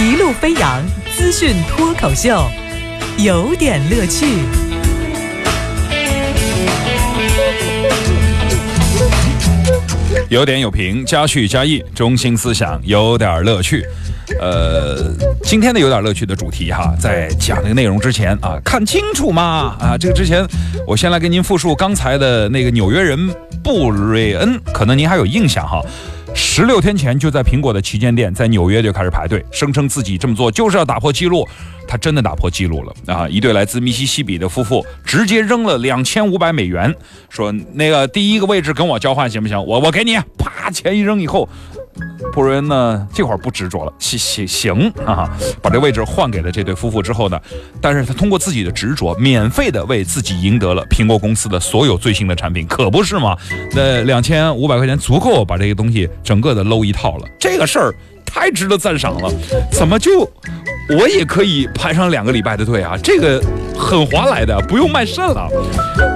一路飞扬资讯脱口秀，有点乐趣。有点有评，加叙加意，中心思想有点乐趣。呃，今天的有点乐趣的主题哈，在讲那个内容之前啊，看清楚嘛啊！这个之前，我先来给您复述刚才的那个纽约人布瑞恩，可能您还有印象哈。十六天前就在苹果的旗舰店，在纽约就开始排队，声称自己这么做就是要打破记录。他真的打破记录了啊！一对来自密西西比的夫妇直接扔了两千五百美元，说那个第一个位置跟我交换行不行？我我给你，啪，钱一扔以后。布瑞恩呢，这会儿不执着了，行行行啊，把这位置换给了这对夫妇之后呢，但是他通过自己的执着，免费的为自己赢得了苹果公司的所有最新的产品，可不是吗？那两千五百块钱足够把这个东西整个的搂一套了，这个事儿太值得赞赏了，怎么就？我也可以排上两个礼拜的队啊，这个很划来的，不用卖肾了。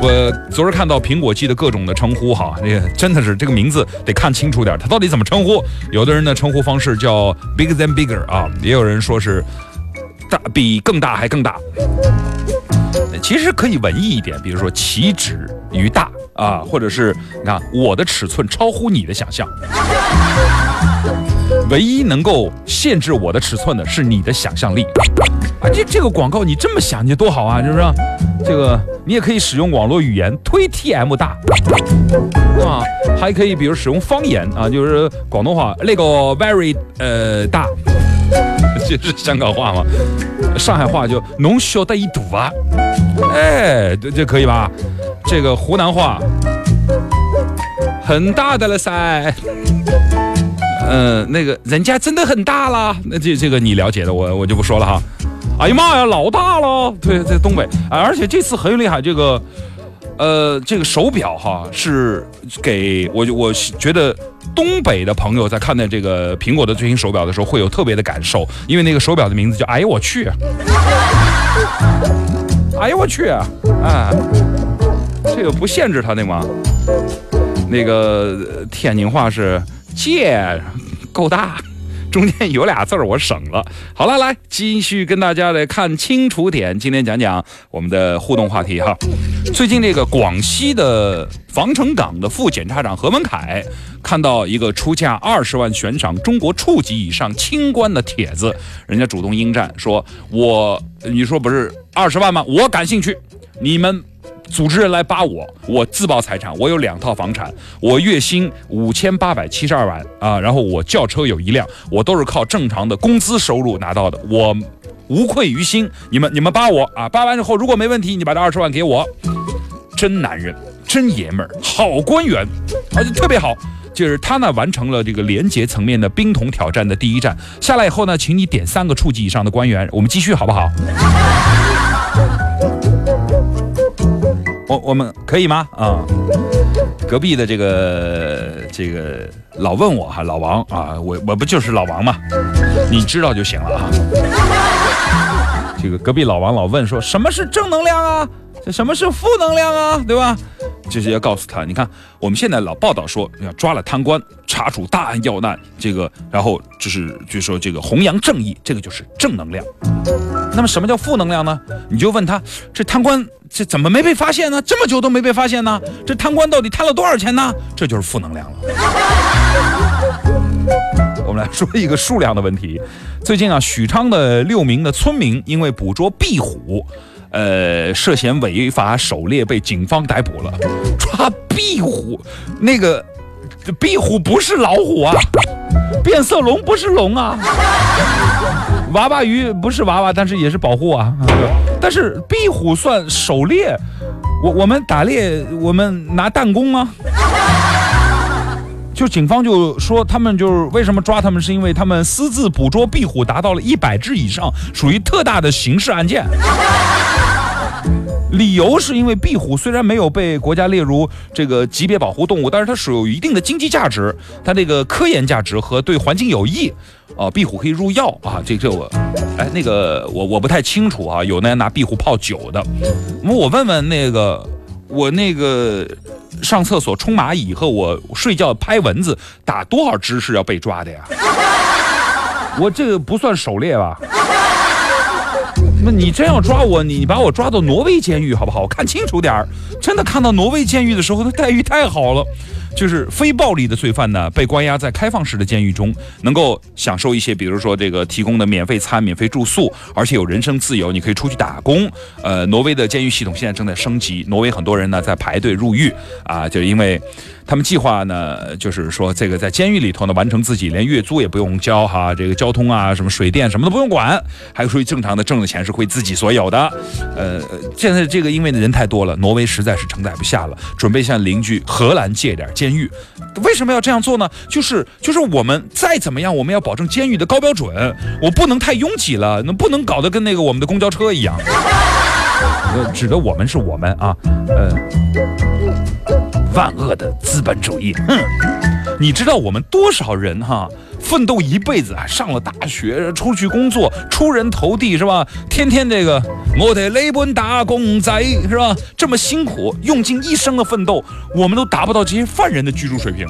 我昨儿看到苹果机的各种的称呼哈，这个真的是这个名字得看清楚点，它到底怎么称呼？有的人的称呼方式叫 bigger than bigger 啊，也有人说是大比更大还更大。其实可以文艺一点，比如说岂止于大啊，或者是你看我的尺寸超乎你的想象。唯一能够限制我的尺寸的是你的想象力，啊，这这个广告你这么想，你多好啊，是不是？这个你也可以使用网络语言推 TM 大，啊，还可以比如使用方言啊，就是广东话那个 very 呃大，这是香港话吗？上海话就侬晓得一堵啊，哎，这这可以吧？这个湖南话很大的了噻。嗯，那个人家真的很大了，那这这个你了解的，我我就不说了哈。哎呀妈呀，老大了！对，在东北，而且这次很厉害，这个呃，这个手表哈是给我，我觉得东北的朋友在看待这个苹果的最新手表的时候会有特别的感受，因为那个手表的名字叫“哎呦我去”，哎呦我去，啊，这个不限制他那吗？那个天津话是。借够大，中间有俩字儿我省了。好了，来继续跟大家来看清楚点。今天讲讲我们的互动话题哈。最近这个广西的防城港的副检察长何文凯看到一个出价二十万悬赏中国处级以上清官的帖子，人家主动应战，说我你说不是二十万吗？我感兴趣，你们。组织人来扒我，我自曝财产，我有两套房产，我月薪五千八百七十二万啊，然后我轿车有一辆，我都是靠正常的工资收入拿到的，我无愧于心。你们你们扒我啊，扒完之后如果没问题，你把这二十万给我，真男人，真爷们儿，好官员，而且特别好，就是他呢完成了这个廉洁层面的冰桶挑战的第一站，下来以后呢，请你点三个处级以上的官员，我们继续好不好？我我们可以吗？啊，隔壁的这个这个老问我哈，老王啊，我我不就是老王吗？你知道就行了啊。这个隔壁老王老问说，什么是正能量啊？这什么是负能量啊？对吧？就是要告诉他，你看我们现在老报道说要抓了贪官，查处大案要案，这个然后就是就说这个弘扬正义，这个就是正能量。那么什么叫负能量呢？你就问他，这贪官这怎么没被发现呢？这么久都没被发现呢？这贪官到底贪了多少钱呢？这就是负能量了。我们来说一个数量的问题。最近啊，许昌的六名的村民因为捕捉壁虎。呃，涉嫌违法狩猎被警方逮捕了。抓壁虎，那个壁虎不是老虎啊，变色龙不是龙啊，娃娃鱼不是娃娃，但是也是保护啊。但是壁虎算狩猎，我我们打猎，我们拿弹弓吗？就警方就说他们就是为什么抓他们，是因为他们私自捕捉壁虎达到了一百只以上，属于特大的刑事案件。理由是因为壁虎虽然没有被国家列入这个级别保护动物，但是它是有一定的经济价值，它这个科研价值和对环境有益，啊，壁虎可以入药啊，这这我，哎，那个我我不太清楚啊，有那拿壁虎泡酒的，我问问那个我那个上厕所冲蚂蚁和我睡觉拍蚊子打多少只是要被抓的呀？我这个不算狩猎吧？那你真要抓我，你把我抓到挪威监狱好不好？看清楚点儿。真的看到挪威监狱的时候，他待遇太好了。就是非暴力的罪犯呢，被关押在开放式的监狱中，能够享受一些，比如说这个提供的免费餐、免费住宿，而且有人身自由，你可以出去打工。呃，挪威的监狱系统现在正在升级，挪威很多人呢在排队入狱啊，就因为他们计划呢，就是说这个在监狱里头呢完成自己连月租也不用交哈，这个交通啊、什么水电什么都不用管，还有属于正常的挣的钱是归自己所有的。呃，现在这个因为人太多了，挪威实在是承载不下了，准备向邻居荷兰借点。监狱为什么要这样做呢？就是就是我们再怎么样，我们要保证监狱的高标准，我不能太拥挤了，那不能搞得跟那个我们的公交车一样。指的我们是我们啊，呃，万恶的资本主义，哼！你知道我们多少人哈？奋斗一辈子啊，上了大学，出去工作，出人头地是吧？天天这个我得雷本打工仔是吧？这么辛苦，用尽一生的奋斗，我们都达不到这些犯人的居住水平。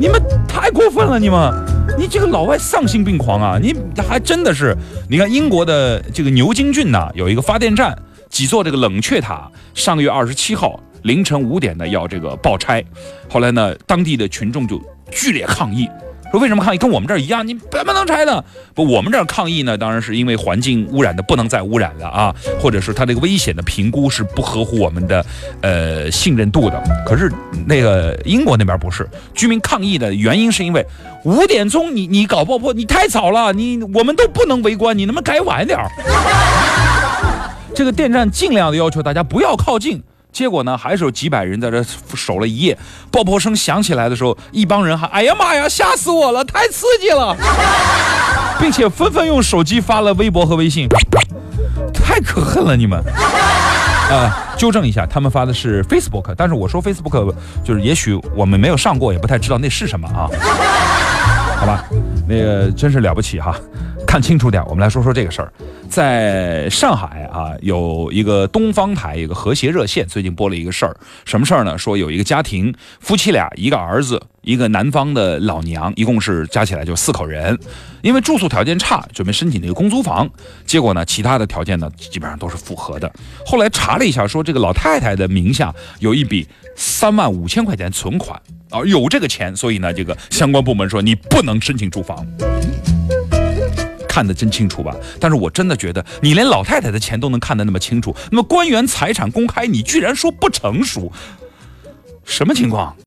你们太过分了，你们！你这个老外丧心病狂啊！你还真的是，你看英国的这个牛津郡呐，有一个发电站，几座这个冷却塔，上个月二十七号凌晨五点呢要这个爆拆，后来呢，当地的群众就。剧烈抗议，说为什么抗议？跟我们这儿一样，你怎么能拆呢？不，我们这儿抗议呢，当然是因为环境污染的不能再污染了啊，或者是它这个危险的评估是不合乎我们的呃信任度的。可是那个英国那边不是，居民抗议的原因是因为五点钟你你搞爆破，你太早了，你我们都不能围观，你能不能改晚点儿？这个电站尽量的要求大家不要靠近。结果呢，还是有几百人在这守了一夜。爆破声响起来的时候，一帮人还哎呀妈呀，吓死我了，太刺激了，并且纷纷用手机发了微博和微信，太可恨了你们！啊，纠正一下，他们发的是 Facebook，但是我说 Facebook 就是，也许我们没有上过，也不太知道那是什么啊？好吧，那个真是了不起哈。看清楚点，我们来说说这个事儿。在上海啊，有一个东方台，一个和谐热线，最近播了一个事儿。什么事儿呢？说有一个家庭，夫妻俩，一个儿子，一个南方的老娘，一共是加起来就四口人。因为住宿条件差，准备申请那个公租房。结果呢，其他的条件呢，基本上都是符合的。后来查了一下，说这个老太太的名下有一笔三万五千块钱存款啊，有这个钱，所以呢，这个相关部门说你不能申请住房。看得真清楚吧？但是我真的觉得你连老太太的钱都能看得那么清楚，那么官员财产公开，你居然说不成熟，什么情况？